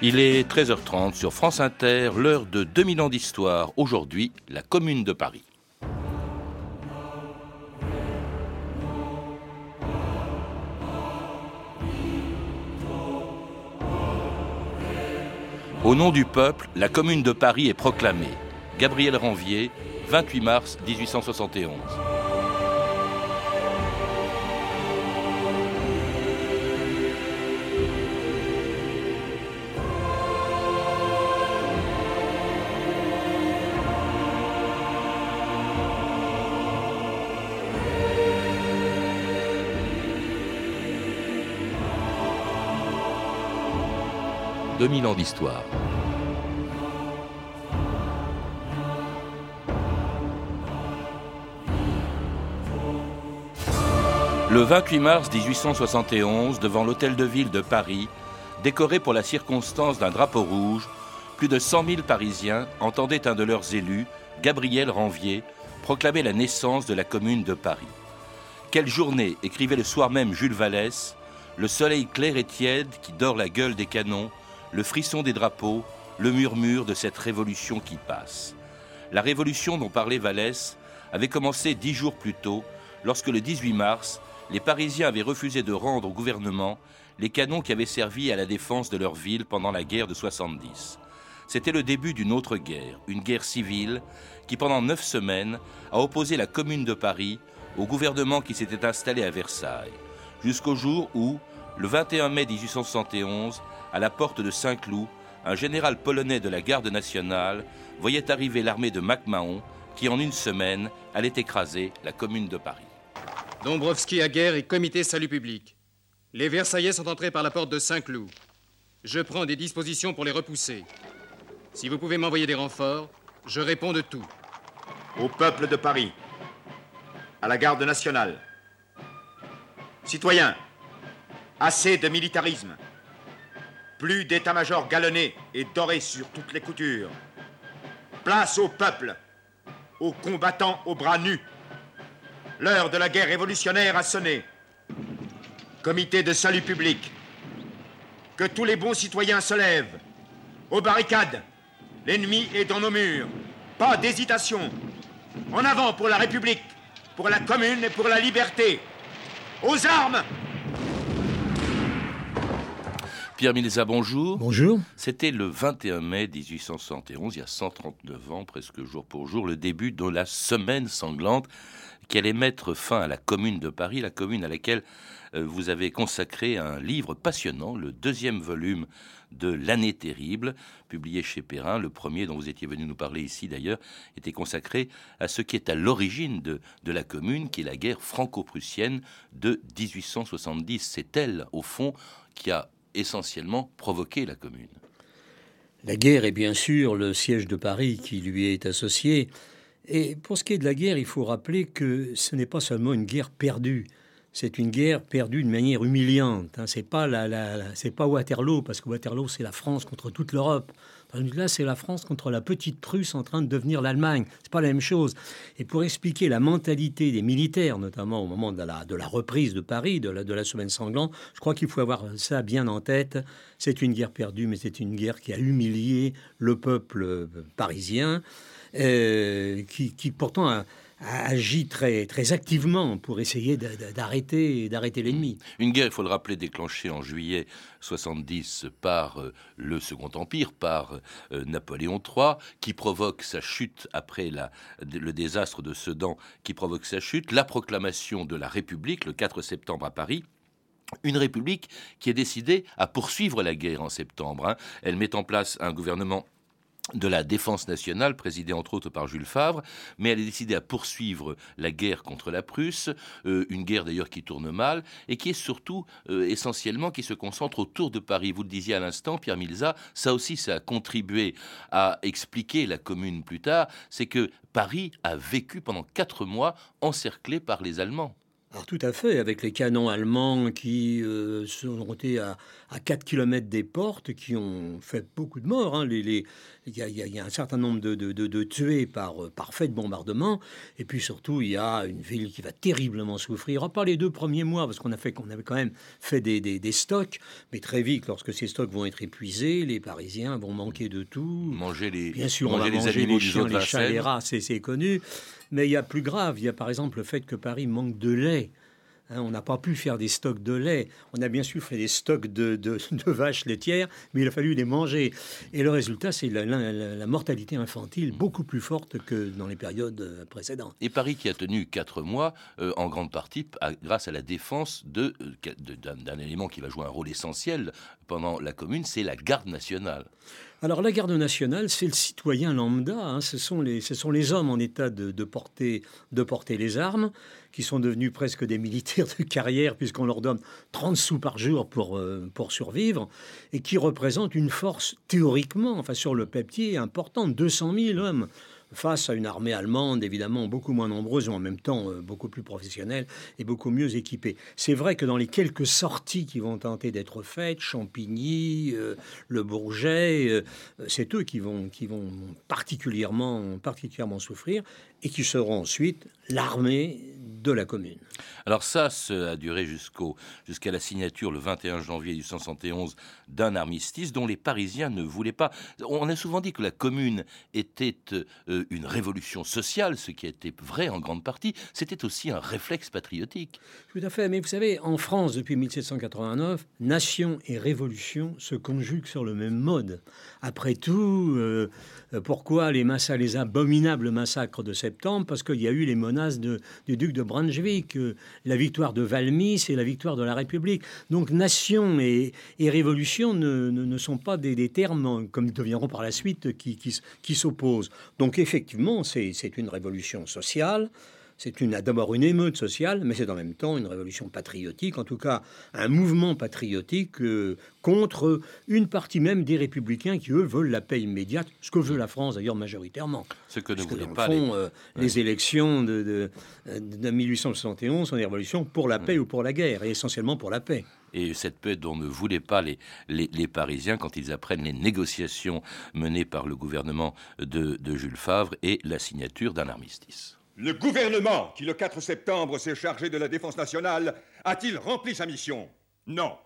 Il est 13h30 sur France Inter, l'heure de 2000 ans d'histoire. Aujourd'hui, la Commune de Paris. Au nom du peuple, la Commune de Paris est proclamée. Gabriel Ranvier, 28 mars 1871. 2000 ans d'histoire. Le 28 mars 1871, devant l'hôtel de ville de Paris, décoré pour la circonstance d'un drapeau rouge, plus de 100 000 Parisiens entendaient un de leurs élus, Gabriel Ranvier, proclamer la naissance de la commune de Paris. Quelle journée, écrivait le soir même Jules Vallès, le soleil clair et tiède qui dort la gueule des canons le frisson des drapeaux, le murmure de cette révolution qui passe. La révolution dont parlait Vallès avait commencé dix jours plus tôt, lorsque le 18 mars, les Parisiens avaient refusé de rendre au gouvernement les canons qui avaient servi à la défense de leur ville pendant la guerre de 70. C'était le début d'une autre guerre, une guerre civile, qui pendant neuf semaines a opposé la commune de Paris au gouvernement qui s'était installé à Versailles, jusqu'au jour où, le 21 mai 1871, à la porte de Saint-Cloud, un général polonais de la garde nationale voyait arriver l'armée de MacMahon qui, en une semaine, allait écraser la commune de Paris. Dombrowski à guerre et comité salut public. Les Versaillais sont entrés par la porte de Saint-Cloud. Je prends des dispositions pour les repousser. Si vous pouvez m'envoyer des renforts, je réponds de tout. Au peuple de Paris, à la garde nationale. Citoyens, assez de militarisme. Plus d'état-major galonné et doré sur toutes les coutures. Place au peuple, aux combattants aux bras nus. L'heure de la guerre révolutionnaire a sonné. Comité de salut public. Que tous les bons citoyens se lèvent. Aux barricades. L'ennemi est dans nos murs. Pas d'hésitation. En avant pour la République, pour la commune et pour la liberté. Aux armes Pierre Milza, bonjour. Bonjour. C'était le 21 mai 1871, il y a 139 ans, presque jour pour jour, le début de la semaine sanglante qui allait mettre fin à la commune de Paris, la commune à laquelle euh, vous avez consacré un livre passionnant, le deuxième volume de L'année terrible, publié chez Perrin. Le premier dont vous étiez venu nous parler ici d'ailleurs était consacré à ce qui est à l'origine de, de la commune, qui est la guerre franco-prussienne de 1870. C'est elle, au fond, qui a essentiellement provoqué la commune. La guerre est bien sûr le siège de Paris qui lui est associé. Et pour ce qui est de la guerre, il faut rappeler que ce n'est pas seulement une guerre perdue. C'est une guerre perdue de manière humiliante. Hein. C'est pas c'est pas Waterloo parce que Waterloo c'est la France contre toute l'Europe. Là, c'est la France contre la petite Prusse en train de devenir l'Allemagne. C'est pas la même chose. Et pour expliquer la mentalité des militaires, notamment au moment de la, de la reprise de Paris, de la, de la semaine sanglante, je crois qu'il faut avoir ça bien en tête. C'est une guerre perdue, mais c'est une guerre qui a humilié le peuple euh, parisien, euh, qui, qui pourtant a a agi très, très activement pour essayer d'arrêter d'arrêter l'ennemi. Une guerre, il faut le rappeler, déclenchée en juillet 70 par euh, le Second Empire, par euh, Napoléon III, qui provoque sa chute après le désastre de Sedan, qui provoque sa chute, la proclamation de la République le 4 septembre à Paris. Une république qui est décidée à poursuivre la guerre en septembre. Hein. Elle met en place un gouvernement de la défense nationale, présidée entre autres par Jules Favre, mais elle est décidée à poursuivre la guerre contre la Prusse, euh, une guerre d'ailleurs qui tourne mal, et qui est surtout euh, essentiellement qui se concentre autour de Paris. Vous le disiez à l'instant, Pierre Milza, ça aussi ça a contribué à expliquer la commune plus tard, c'est que Paris a vécu pendant quatre mois encerclé par les Allemands. Alors tout à fait, avec les canons allemands qui euh, sont montés à, à 4 km des portes, qui ont fait beaucoup de morts. Hein. Il, y a, un certain nombre de, de, tués par, euh, par fait de bombardement. Et puis surtout, il y a une ville qui va terriblement souffrir. Pas les deux premiers mois, parce qu'on a fait qu'on avait quand même fait des, des, stocks. Mais très vite, lorsque ces stocks vont être épuisés, les Parisiens vont manquer de tout. Manger les, Bien sûr, manger on va les manger les chiens, les chats, les rats, c'est connu. Mais il y a plus grave. Il y a par exemple le fait que Paris manque de lait. Hein, on n'a pas pu faire des stocks de lait. On a bien sûr fait des stocks de, vaches laitières, mais il a fallu les manger. Et le résultat, c'est la, mortalité infantile beaucoup plus forte que dans les périodes euh, précédentes. Et Paris qui a tenu quatre mois, euh, en grande partie grâce à la défense euh, d'un élément qui va jouer un rôle essentiel pendant la Commune, c'est la garde nationale. Alors la garde nationale, c'est le citoyen lambda, hein. ce, sont les, hommes en état de, porter, de porter les armes, qui sont devenus presque des militaires de carrière, puisqu'on leur donne 30 sous par jour pour, euh, pour survivre, et qui représentent une force théoriquement, enfin sur le papier, importante, 200 000 hommes face à une armée allemande évidemment beaucoup moins nombreuse, mais en même temps euh, beaucoup plus professionnelle et beaucoup mieux équipée. C'est vrai que dans les quelques sorties qui vont tenter d'être faites, Champigny, euh, Le Bourget, euh, c'est eux qui vont, particulièrement souffrir et qui seront ensuite l'armée de la commune. Alors ça, ça a duré jusqu'au, jusqu'à la signature le 21 janvier 1871 d'un armistice dont les Parisiens ne voulaient pas. On a souvent dit que la commune était euh, une révolution sociale, ce qui était vrai en grande partie. C'était aussi un réflexe patriotique. Tout à fait. Mais vous savez, en France, depuis 1789, nation et révolution se conjuguent sur le même mode. Après tout, euh, pourquoi les, massacres, les abominables massacres de septembre? Parce qu'il y a eu les de, du duc de Brunswick, euh, la victoire de Valmy, c'est la victoire de la République. Donc nation et, révolution ne, sont pas des, termes, comme ils deviendront par la suite, qui, qui s'opposent. Donc effectivement, c'est une révolution sociale. C'est d'abord une émeute sociale, mais c'est en même temps une révolution patriotique, en tout cas un mouvement patriotique euh, contre une partie même des républicains qui, eux, veulent la paix immédiate, ce que veut la France d'ailleurs majoritairement. Ce que ne voulaient pas les... Euh, les élections de, de, 1871 sont des révolutions pour la paix ou pour la guerre, et essentiellement pour la paix et cette paix dont ne voulaient pas les, les, Parisiens quand ils apprennent les négociations menées par le gouvernement de, de Jules Favre et la signature d'un armistice. Le gouvernement, qui le 4 septembre s'est chargé de la défense nationale, a-t-il rempli sa mission? Non.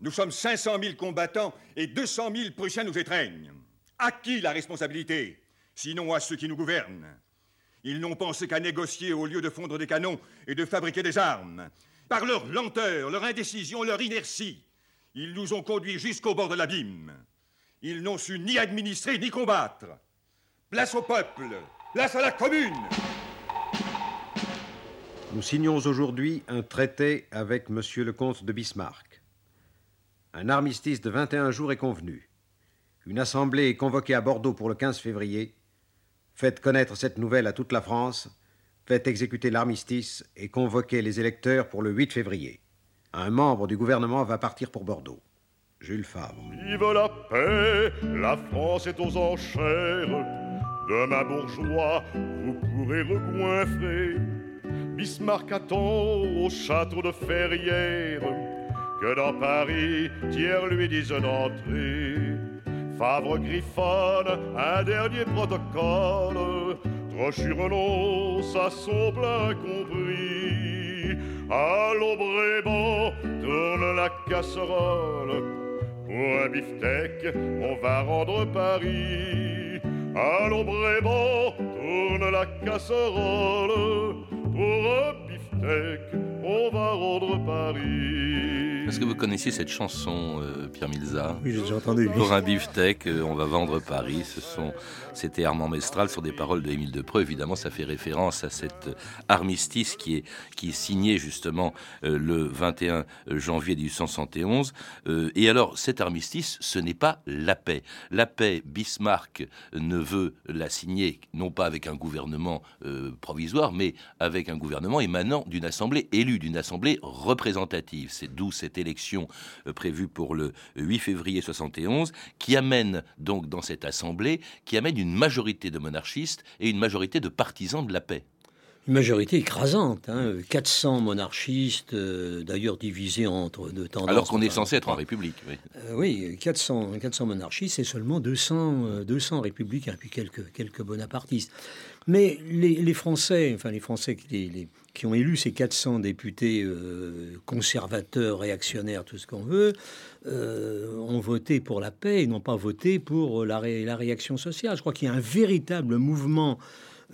Nous sommes 500 000 combattants et 200 000 Prussiens nous étreignent. À qui la responsabilité Sinon à ceux qui nous gouvernent? Ils n'ont pensé qu'à négocier au lieu de fondre des canons et de fabriquer des armes. Par leur lenteur, leur indécision, leur inertie, ils nous ont conduits jusqu'au bord de l'abîme. Ils n'ont su ni administrer ni combattre. Place au peuple, place à la commune. Nous signons aujourd'hui un traité avec Monsieur le comte de Bismarck. Un armistice de 21 jours est convenu. Une assemblée est convoquée à Bordeaux pour le 15 février. Faites connaître cette nouvelle à toute la France. Faites exécuter l'armistice et convoquez les électeurs pour le 8 février. Un membre du gouvernement va partir pour Bordeaux. Jules Favre. Vive la paix, la France est aux enchères. Demain bourgeois, vous pourrez regoinfrer Bismarck attend au château de Ferrières que dans Paris, Thiers lui dise d'entrer. Favre griffonne un dernier protocole, Trochu renonce à son plein compris. À l'ombre tourne la casserole, pour un beefsteak, on va rendre Paris. À l'ombre tourne la casserole, pour un beefsteak, on va rendre Paris. Est-ce que vous connaissiez cette chanson, euh, Pierre Milza Oui, j'ai entendu. Pour un beefsteak, euh, on va vendre Paris. Ce sont, c'était Armand Mestral sur des paroles de Émile Depreux. Évidemment, ça fait référence à cet armistice qui est, qui est signé justement euh, le 21 janvier 1871. et alors, cet armistice, ce n'est pas la paix. La paix, Bismarck ne veut la signer, non pas avec un gouvernement provisoire, mais avec un gouvernement émanant d'une assemblée élue, d'une assemblée représentative. C'est d'où cette élection euh, prévue pour le 8 février 71, qui amène donc dans cette assemblée, qui amène une majorité de monarchistes et une majorité de partisans de la paix. une majorité écrasante, 400 hein. monarchistes, euh, d'ailleurs divisés entre deux tendances. Alors qu'on est censé être en République. Oui, 400, 400 monarchistes et seulement 200, 200 républicains, puis quelques, quelques bonapartistes. Mais les, Français, enfin les Français qui, qui, ont élu ces 400 députés conservateurs, réactionnaires, tout ce qu'on veut, ont voté pour la paix et n'ont pas voté pour la, réaction sociale. Je crois qu'il y a un véritable mouvement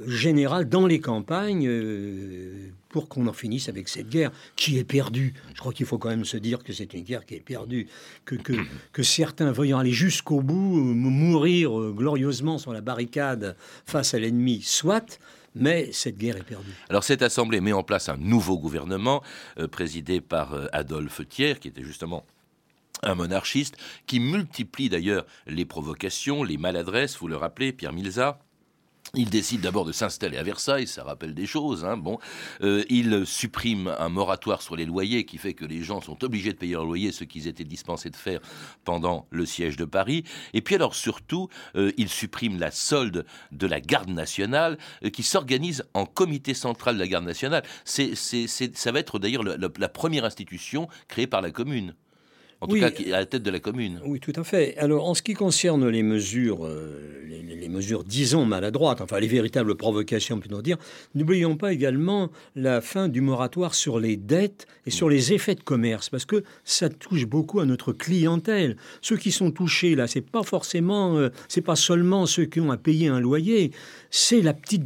général dans les campagnes euh, pour qu'on en finisse avec cette guerre qui est perdue. Je crois qu'il faut quand même se dire que c'est une guerre qui est perdue, que, certains voyant aller jusqu'au bout, euh, mourir euh, glorieusement sur la barricade face à l'ennemi, soit, mais cette guerre est perdue. Alors cette assemblée met en place un nouveau gouvernement présidé par Adolphe Thiers, qui était justement un monarchiste, qui multiplie d'ailleurs les provocations, les maladresses, vous le rappelez, Pierre Milza il décide d'abord de s'installer à Versailles, ça rappelle des choses. Hein, bon, euh, il supprime un moratoire sur les loyers qui fait que les gens sont obligés de payer leur loyer, ce qu'ils étaient dispensés de faire pendant le siège de Paris. Et puis alors surtout, euh, il supprime la solde de la garde nationale euh, qui s'organise en comité central de la garde nationale. C'est, ça va être d'ailleurs la première institution créée par la commune. En tout cas, à la tête de la commune. Oui, tout à fait. Alors, en ce qui concerne les mesures, euh, les, mesures, disons, maladroites, enfin les véritables provocations, plutôt dire, n'oublions pas également la fin du moratoire sur les dettes et sur les effets de commerce, parce que ça touche beaucoup à notre clientèle. Ceux qui sont touchés là, c'est pas forcément, euh, c'est pas seulement ceux qui ont à payer un loyer, c'est la petite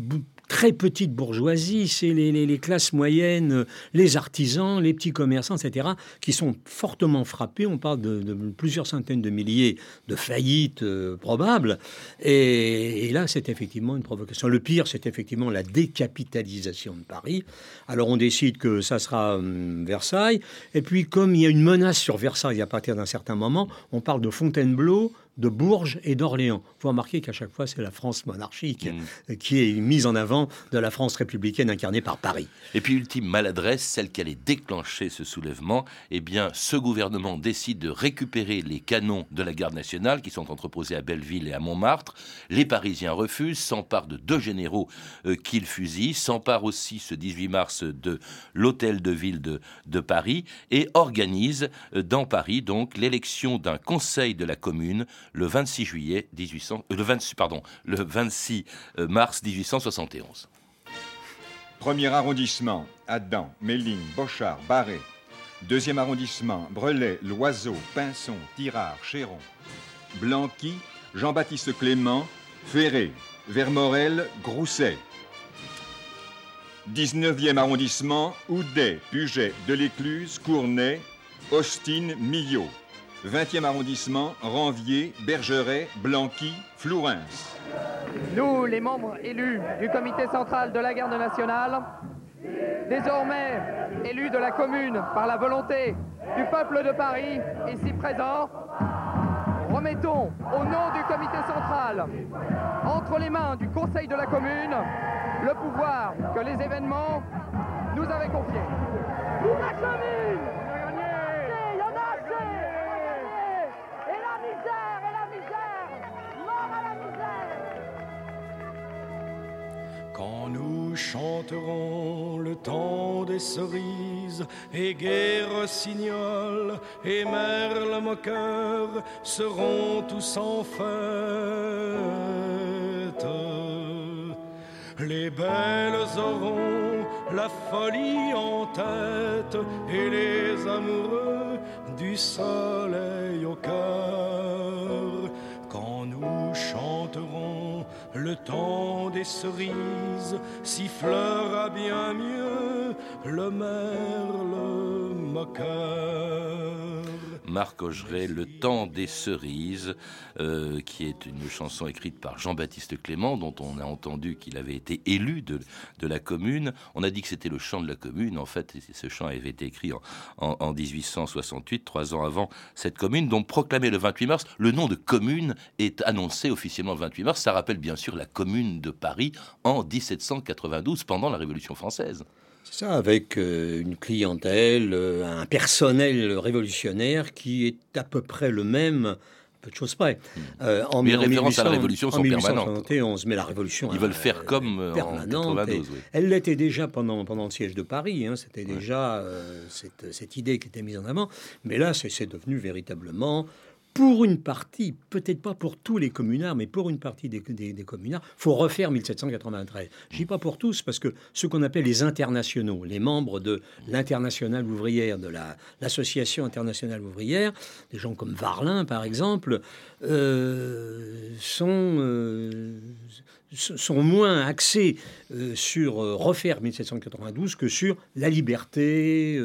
très petite bourgeoisie, c'est les, classes moyennes, les artisans, les petits commerçants, etc., qui sont fortement frappés. On parle de, plusieurs centaines de milliers de faillites euh, probables. Et, là, c'est effectivement une provocation. Le pire, c'est effectivement la décapitalisation de Paris. Alors on décide que ça sera hum, Versailles. Et puis, comme il y a une menace sur Versailles à partir d'un certain moment, on parle de Fontainebleau, de Bourges et d'Orléans. Vous remarquez qu'à chaque fois, c'est la France monarchique mm. qui est mise en avant de la France républicaine incarnée par Paris. Et puis, ultime maladresse, celle qui allait déclencher ce soulèvement, eh bien, ce gouvernement décide de récupérer les canons de la garde nationale qui sont entreposés à Belleville et à Montmartre. Les Parisiens refusent, s'emparent de deux généraux euh, qu'ils fusillent, s'emparent aussi ce 18 mars de l'hôtel de ville de, de Paris et organisent euh, dans Paris donc l'élection d'un conseil de la commune le 26 juillet 1800, euh, le 26, pardon, le 26 euh, mars 1871. Premier arrondissement, Adam, Méline, Bochard, Barré. Deuxième arrondissement, Brelet, Loiseau, Pinson, Tirard, Chéron. Blanqui, Jean-Baptiste Clément, Ferré, Vermorel, Grousset. 19e arrondissement, Houdet, Puget, Delécluse, Cournay, Austin, Millot. 20e arrondissement, Ranvier, Bergeret, Blanqui, Flourens. Nous, les membres élus du comité central de la garde nationale, désormais élus de la commune par la volonté du peuple de Paris, ici présent, remettons au nom du comité central, entre les mains du conseil de la commune, le pouvoir que les événements nous avaient confié. La commune chanterons le temps des cerises et guerre rossignol et merle moqueur seront tous en fête. Les belles auront la folie en tête et les amoureux du soleil au cœur. Quand nous chanterons le temps des cerises sifflera bien mieux le merle moqueur. Marc Augeret, Le temps des cerises, euh, qui est une chanson écrite par Jean-Baptiste Clément, dont on a entendu qu'il avait été élu de, la commune. On a dit que c'était le chant de la commune. En fait, ce chant avait été écrit en, en 1868, trois ans avant cette commune, dont proclamé le 28 mars, le nom de commune est annoncé officiellement le 28 mars. Ça rappelle bien sûr la commune de Paris en 1792, pendant la Révolution française. C'est ça, avec euh, une clientèle, euh, un personnel révolutionnaire qui est à peu près le même peu de choses près. Euh, en, mais références à la Révolution sont permanentes. mais la Révolution... Ils veulent faire comme euh, en 92. Elle l'était déjà pendant, pendant le siège de Paris, hein, c'était déjà euh, cette, cette, idée qui était mise en avant, mais là, c'est devenu véritablement pour une partie, peut-être pas pour tous les communards, mais pour une partie des, des, communards, faut refaire 1793. Je dis pas pour tous, parce que ceux qu'on appelle les internationaux, les membres de l'internationale ouvrière, de l'association internationale ouvrière, des gens comme Varlin par exemple, euh, sont euh, sont moins axés euh, sur refaire 1792 que sur la liberté,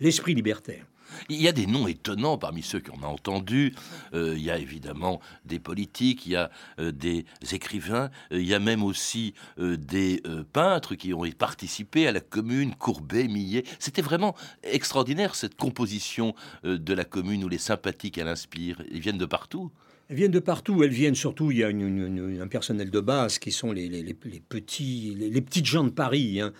l'esprit libertaire. Il y a des noms étonnants parmi ceux qu'on a entendus. Euh, il y a évidemment des politiques, il y a euh, des écrivains, euh, il y a même aussi des peintres qui ont participé à la commune, Courbet, Millet. C'était vraiment extraordinaire cette composition de la commune où les sympathiques elle inspire. Ils viennent de partout. Elles viennent de partout. Elles viennent surtout. Il y a un personnel de base qui sont les, petits, les, petites gens de Paris. Hein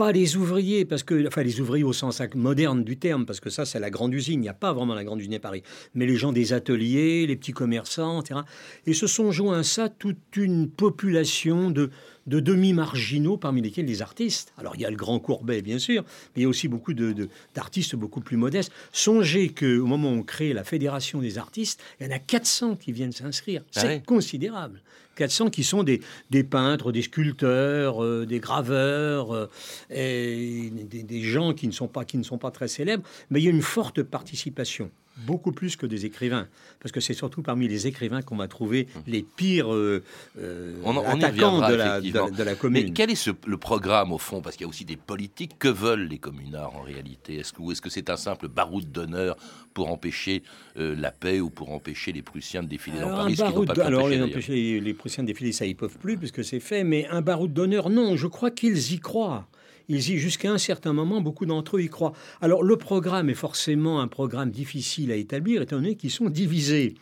pas les ouvriers, parce que, enfin les ouvriers au sens moderne du terme, parce que ça c'est la grande usine, il n'y a pas vraiment la grande usine à Paris, mais les gens des ateliers, les petits commerçants, etc. Et se sont joints à ça toute une population de, de demi-marginaux, parmi lesquels les artistes. Alors il y a le grand Courbet, bien sûr, mais il y a aussi beaucoup d'artistes de, beaucoup plus modestes. Songez qu'au moment où on crée la Fédération des artistes, il y en a 400 qui viennent s'inscrire. Ah c'est considérable. 400 qui sont des, des peintres, des sculpteurs, euh, des graveurs, euh, et des, des, gens qui ne, sont pas, qui ne sont pas très célèbres, mais il y a une forte participation beaucoup plus que des écrivains, parce que c'est surtout parmi les écrivains qu'on va trouver les pires euh, euh, attaquants de la, de, la, commune. Mais quel est le programme au fond? Parce qu'il y a aussi des politiques. Que veulent les communards en réalité? Est-ce que, est-ce que c'est un simple baroud d'honneur pour empêcher euh, la paix ou pour empêcher les Prussiens de défiler dans Paris Alors les, empêcher, les Prussiens de défiler, ça ils peuvent plus puisque c'est fait. Mais un baroud d'honneur, non. Je crois qu'ils y croient. Ils y, jusqu'à un certain moment, beaucoup d'entre eux y croient. Alors le programme est forcément un programme difficile à établir, étant donné qu'ils sont divisés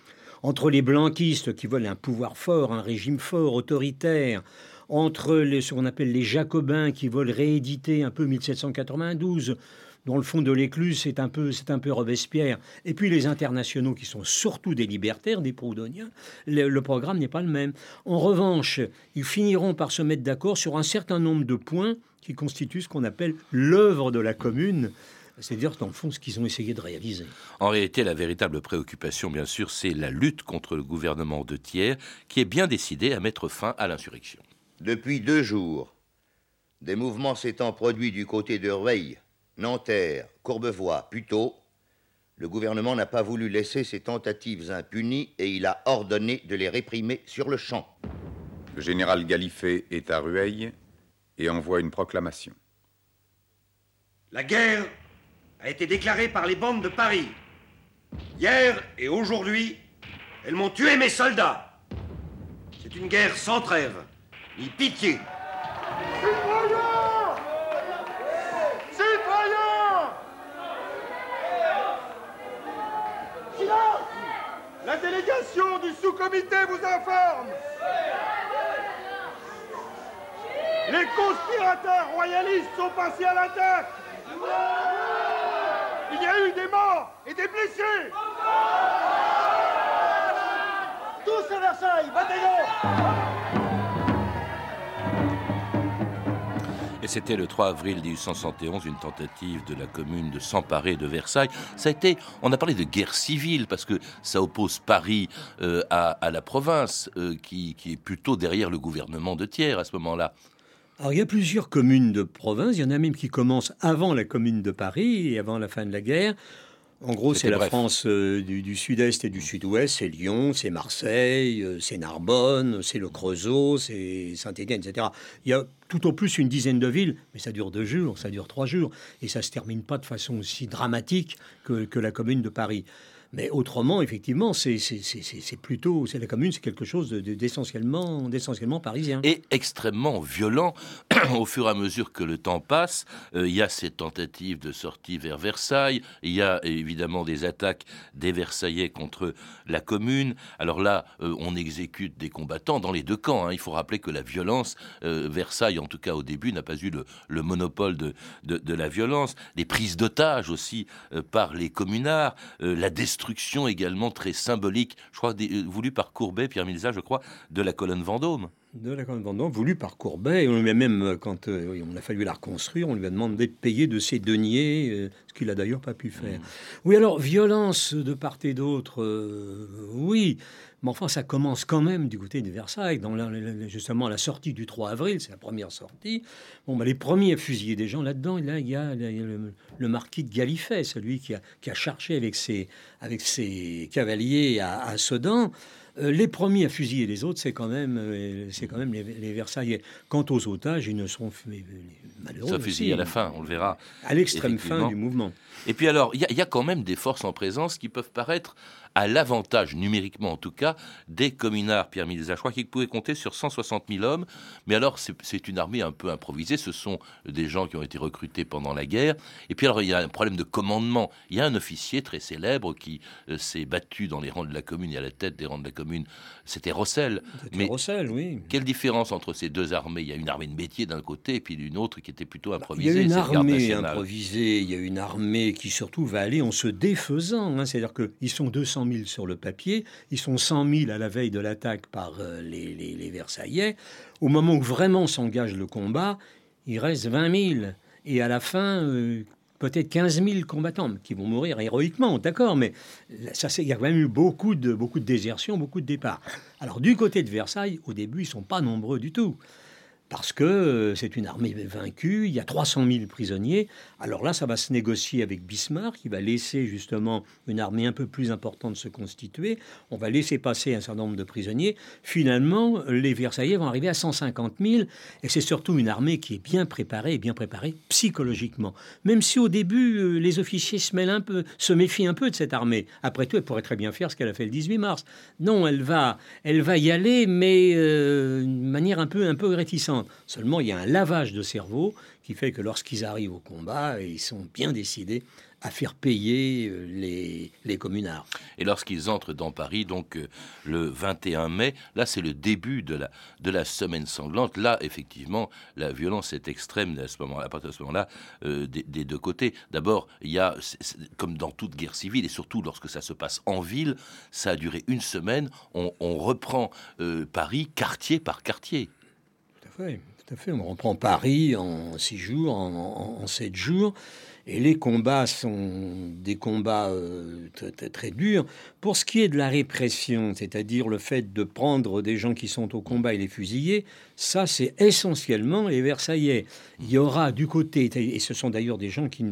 entre les blanquistes qui veulent un pouvoir fort, un régime fort, autoritaire, entre les, ce qu'on appelle les jacobins qui veulent rééditer un peu 1792, dont le fond de l'écluse, c'est un peu, c'est un peu Robespierre, et puis les internationaux qui sont surtout des libertaires, des proudhoniens, le, programme n'est pas le même. En revanche, ils finiront par se mettre d'accord sur un certain nombre de points qui constituent ce qu'on appelle l'œuvre de la commune. C'est-à-dire, dans le fond, ce qu'ils ont essayé de réaliser. En réalité, la véritable préoccupation, bien sûr, c'est la lutte contre le gouvernement de Thiers, qui est bien décidé à mettre fin à l'insurrection. Depuis deux jours, des mouvements s'étant produits du côté de Rueil, Nanterre, Courbevoie, Puteaux, le gouvernement n'a pas voulu laisser ces tentatives impunies et il a ordonné de les réprimer sur le champ. Le général Gallifet est à Rueil et envoie une proclamation. La guerre a été déclarée par les bandes de Paris. Hier et aujourd'hui, elles m'ont tué mes soldats. C'est une guerre sans trêve, ni pitié. Délégation du sous-comité vous informe. Les conspirateurs royalistes sont passés à l'attaque. Il y a eu des morts et des blessés. Tous à Versailles, c'était le 3 avril 1871, une tentative de la commune de s'emparer de Versailles. Ça a été, on a parlé de guerre civile parce que ça oppose Paris euh, à, la province, euh, qui, qui, est plutôt derrière le gouvernement de Thiers à ce moment-là. Alors il y a plusieurs communes de province, il y en a même qui commencent avant la commune de Paris et avant la fin de la guerre. En gros, c'est la France euh, du, sud-est et du sud-ouest, c'est Lyon, c'est Marseille, euh, c'est Narbonne, c'est le Creusot, c'est Saint-Étienne, etc. Il y a tout au plus une dizaine de villes, mais ça dure deux jours, ça dure trois jours, et ça se termine pas de façon aussi dramatique que la commune de Paris. Mais autrement, effectivement, c'est plutôt, c'est la commune, c'est quelque chose d'essentiellement parisien. Et extrêmement violent au fur et à mesure que le temps passe. Euh, il y a ces tentatives de sortie vers Versailles, il y a évidemment des attaques des Versaillais contre la commune. Alors là, euh, on exécute des combattants dans les deux camps. Hein. Il faut rappeler que la violence, euh, Versailles, en tout cas au début, n'a pas eu le, le monopole de, de, la violence. Les prises d'otages aussi par les communards, la destruction destruction également très symbolique, je crois, des, voulue par Courbet, Pierre Milza, je crois, de la colonne Vendôme de la colonne Vendôme, voulue par Courbet. Et on lui a même, quand on a fallu la reconstruire, on lui a demandé de payer de ses deniers, ce qu'il a d'ailleurs pas pu faire. Mmh. Oui, alors, violence de part et d'autre, oui. Mais enfin, ça commence quand même du côté de Versailles, dans justement la sortie du 3 avril, c'est la première sortie. Bon, bah, les premiers à fusiller des gens là-dedans, là, il y a, le, marquis de Galifet, celui qui a, qui a chargé avec ses, avec ses cavaliers à, Sedan. Euh, les premiers à fusiller les autres, c'est quand même, euh, c'est quand même les, Versaillais. Quant aux otages, ils ne sont malheureux. Ça fusille à la fin, on le verra. À l'extrême fin du mouvement. Et puis alors, il y, y, a quand même des forces en présence qui peuvent paraître à l'avantage, numériquement en tout cas, des communards, Pierre Milza. Je crois qu'ils pouvaient compter sur 160 000 hommes, mais alors c'est une armée un peu improvisée, ce sont des gens qui ont été recrutés pendant la guerre. Et puis alors il y a un problème de commandement. Il y a un officier très célèbre qui euh, s'est battu dans les rangs de la commune, et à la tête des rangs de la commune, c'était Rossel. Mais Rossel, oui. Quelle différence entre ces deux armées? Il y a une armée de métier d'un côté et puis une autre qui était plutôt improvisée. Il y a une armée improvisée, il y a une armée qui surtout va aller en se défaisant. Hein. C'est-à-dire qu'ils sont 200 sur le papier, ils sont 100 000 à la veille de l'attaque par euh, les, Versaillais. Au moment où vraiment s'engage le combat, il reste 20 000. Et à la fin, euh, peut-être 15 000 combattants qui vont mourir héroïquement, d'accord, mais ça, il y a quand même eu beaucoup de, beaucoup de désertions, beaucoup de départs. Alors du côté de Versailles, au début, ils sont pas nombreux du tout parce que euh, c'est une armée vaincue, il y a 300 000 prisonniers. Alors là, ça va se négocier avec Bismarck, qui va laisser justement une armée un peu plus importante se constituer. On va laisser passer un certain nombre de prisonniers. Finalement, les Versaillais vont arriver à 150 000, et c'est surtout une armée qui est bien préparée, bien préparée psychologiquement. Même si au début, euh, les officiers se mêlent un peu, se méfient un peu de cette armée. Après tout, elle pourrait très bien faire ce qu'elle a fait le 18 mars. Non, elle va, elle va y aller, mais euh, d'une manière un peu, un peu réticente. Seulement, il y a un lavage de cerveau qui fait que lorsqu'ils arrivent au combat, ils sont bien décidés à faire payer euh, les, les communards. Et lorsqu'ils entrent dans Paris, donc euh, le 21 mai, là c'est le début de la, de la semaine sanglante. Là, effectivement, la violence est extrême à, ce moment, partir de ce moment-là euh, des, deux côtés. D'abord, il y a, comme dans toute guerre civile, et surtout lorsque ça se passe en ville, ça a duré une semaine, on, reprend Paris quartier par quartier tout à fait. On reprend Paris en six jours, en, sept jours. Et les combats sont des combats euh, très, durs. Pour ce qui est de la répression, c'est-à-dire le fait de prendre des gens qui sont au combat et les fusiller, ça c'est essentiellement les Versaillais. Il y aura du côté, et ce sont d'ailleurs des gens qui,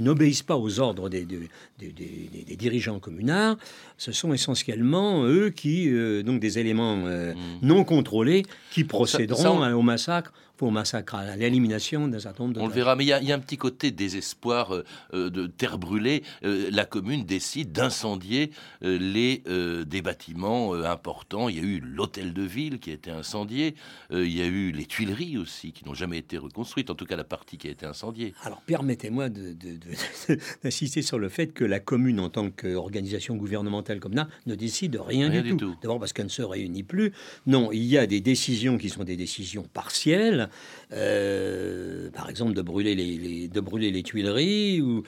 n'obéissent pas aux ordres des, des, dirigeants communards, ce sont essentiellement eux qui, euh, donc des éléments euh, mmh. non contrôlés, qui procéderont au massacre pour massacre, à l'élimination d'un certain nombre de... On le verra, mais il y, a un petit côté désespoir euh, euh, de terre brûlée. Euh, la commune décide d'incendier les des bâtiments importants. Il y a eu l'hôtel de ville qui a été incendié. il y a eu les Tuileries aussi qui n'ont jamais été reconstruites, en tout cas la partie qui a été incendiée. Alors permettez-moi d'insister sur le fait que la commune, en tant qu'organisation gouvernementale comme ça, ne décide rien, du, tout. D'abord parce qu'elle ne se réunit plus. Non, il y a des décisions qui sont des décisions partielles euh, par exemple de brûler les, de brûler les Tuileries. Ou...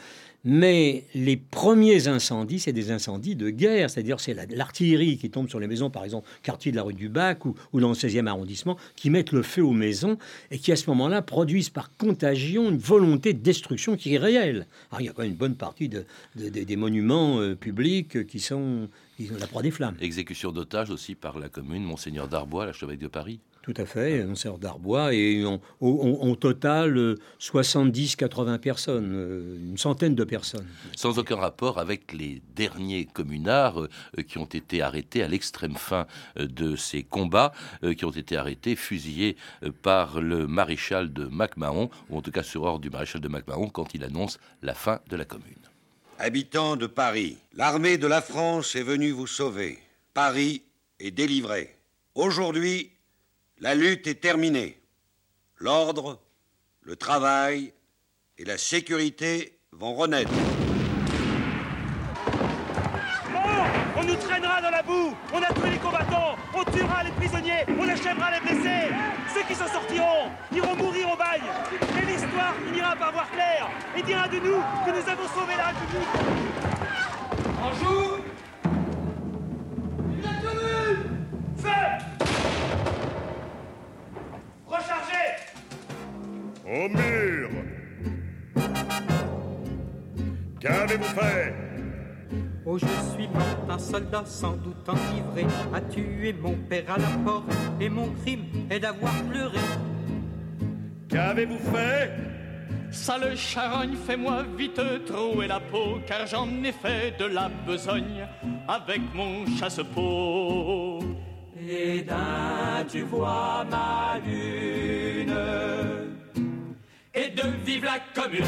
Mais les premiers incendies, c'est des incendies de guerre, c'est-à-dire c'est l'artillerie qui tombe sur les maisons, par exemple, quartier de la rue du Bac ou, dans le 16e arrondissement, qui mettent le feu aux maisons et qui, à ce moment-là, produisent par contagion une volonté de destruction qui est réelle. Alors, il y a quand même une bonne partie de, des monuments euh, publics qui sont, qui la proie des flammes. Exécution d'otages aussi par la commune, Monseigneur Darbois, l'archevêque de Paris. Tout à fait, un sert d'Arbois et on, total 70-80 personnes, euh, une centaine de personnes. Sans aucun rapport avec les derniers communards euh, qui ont été arrêtés à l'extrême fin euh, de ces combats, qui ont été arrêtés, fusillés par le maréchal de MacMahon, ou en tout cas sur ordre du maréchal de MacMahon, quand il annonce la fin de la commune. Habitants de Paris, l'armée de la France est venue vous sauver. Paris est délivré. Aujourd'hui, la lutte est terminée. L'ordre, le travail et la sécurité vont renaître. On nous traînera dans la boue. On a tué les combattants. On tuera les prisonniers. On achèvera les blessés. Ceux qui s'en sortiront iront mourir au bail Et l'histoire finira par voir clair et dira de nous que nous avons sauvé la République. En Au mur Qu'avez-vous fait Oh, je suis mort, un soldat sans doute enivré. A tué mon père à la porte? Et mon crime est d'avoir pleuré. Qu'avez-vous fait? Sale charogne, fais-moi vite trouer la peau, car j'en ai fait de la besogne avec mon chasse-peau. Et d'un, tu vois ma lune, De vive la commune.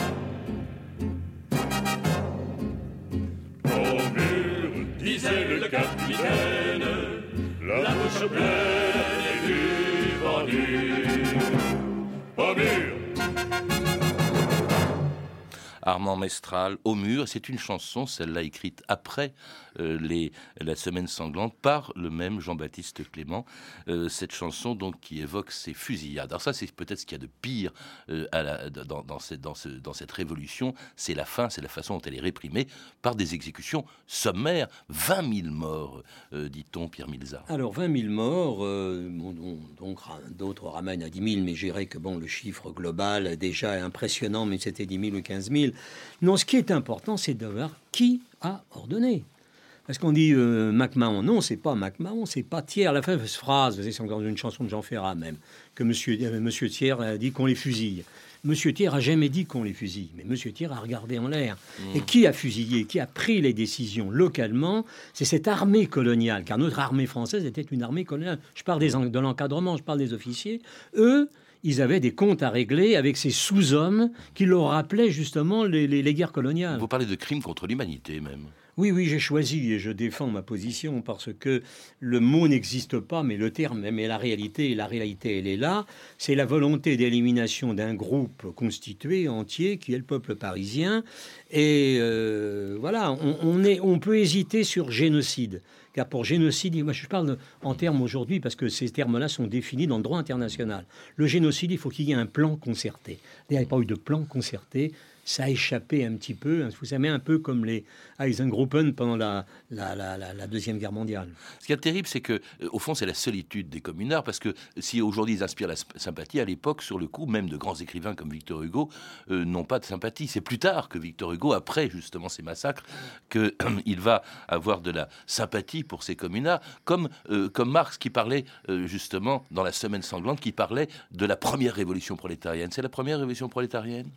Au mur, disait le capitaine, la bouche pleine et du vendu. Au Armand Mestral, Au mur, c'est une chanson, celle-là écrite après euh, la Semaine sanglante par le même Jean-Baptiste Clément. Euh, cette chanson donc qui évoque ces fusillades. Alors ça, c'est peut-être ce qu'il y a de pire euh, dans, cette, dans, révolution, c'est la fin, c'est la façon dont elle est réprimée par des exécutions sommaires. 20 000 morts, dit-on, Pierre Milza. Alors 20 000 morts, donc d'autres ramènent à 10 000, mais je dirais que bon, le chiffre global est déjà impressionnant, mais c'était 10 000 ou 15 000. Non, ce qui est important, c'est de voir qui a ordonné. Parce qu'on dit euh, MacMahon, non, c'est pas MacMahon, c'est pas Thiers. La cette phrase, c'est encore une chanson de Jean Ferrat même, que Monsieur, euh, monsieur Thiers a dit qu'on les fusille. Monsieur Thiers a jamais dit qu'on les fusille, mais Monsieur Thiers a regardé en l'air. Et qui a fusillé, qui a pris les décisions localement C'est cette armée coloniale, car notre armée française était une armée coloniale. Je parle des, de l'encadrement, je parle des officiers. Eux, ils avaient des comptes à régler avec ces sous-hommes qui leur rappelaient justement les, les- les guerres coloniales. Vous parlez de crimes contre l'humanité même. Oui, oui, j'ai choisi et je défends ma position parce que le mot n'existe pas, mais le terme, mais la réalité, la réalité, elle est là. C'est la volonté d'élimination d'un groupe constitué entier qui est le peuple parisien. Et euh, voilà, on, on est, on peut hésiter sur génocide. Car pour génocide, moi je parle en termes aujourd'hui parce que ces termes-là sont définis dans le droit international. Le génocide, il faut qu'il y ait un plan concerté. Il n'y a pas eu de plan concerté ça a échappé un petit peu. Vous savez, un peu comme les Eisengruppen pendant la, Deuxième Guerre mondiale. Ce qui est terrible, c'est que, euh, au fond, c'est la solitude des communards, parce que si aujourd'hui ils inspirent la sympathie, à l'époque, sur le coup, même de grands écrivains comme Victor Hugo euh, n'ont pas de sympathie. C'est plus tard que Victor Hugo, après justement ces massacres, qu'il va avoir de la sympathie pour ces communards, comme, euh, comme Marx qui parlait justement dans la Semaine sanglante, qui parlait de la première révolution prolétarienne. C'est la première révolution prolétarienne?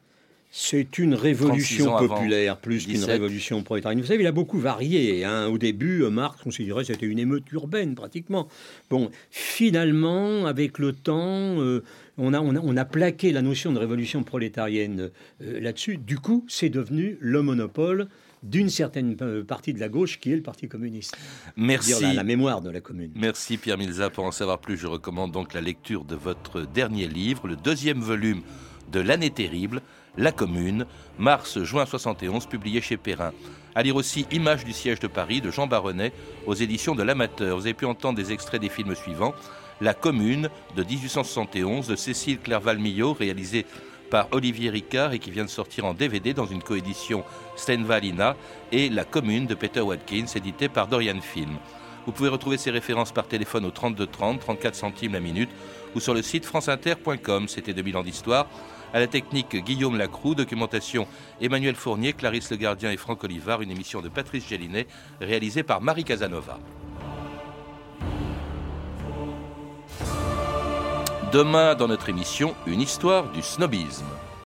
C'est une 36 révolution populaire plus qu'une 17. révolution prolétarienne. Vous savez, il a beaucoup varié. hein. Au début, euh, Marx considérait que c'était une émeute urbaine, pratiquement. Bon, finalement, avec le temps, euh, on, a, on, a, on a plaqué la notion de révolution prolétarienne euh, là-dessus. Du coup, c'est devenu le monopole d'une certaine partie de la gauche qui est le Parti communiste. Merci. Dire la, la mémoire de la commune. Merci Pierre Milza. Pour en savoir plus, je recommande donc la lecture de votre dernier livre, le deuxième volume de L'année terrible, La Commune, mars-juin 71, publié chez Perrin. À lire aussi Images du siège de Paris de Jean Baronnet aux éditions de l'Amateur. Vous avez pu entendre des extraits des films suivants. La Commune de 1871 de Cécile Clerval-Millot, réalisé par Olivier Ricard et qui vient de sortir en DVD dans une coédition Stenvalina et La Commune de Peter Watkins, édité par Dorian Film. Vous pouvez retrouver ces références par téléphone au 32 30, 34 centimes la minute ou sur le site franceinter.com. C'était 2000 ans d'histoire. À la technique, Guillaume Lacroix, documentation Emmanuel Fournier, Clarisse Le Gardien et Franck Olivard, une émission de Patrice Gélinet réalisée par Marie Casanova. Demain, dans notre émission, une histoire du snobisme.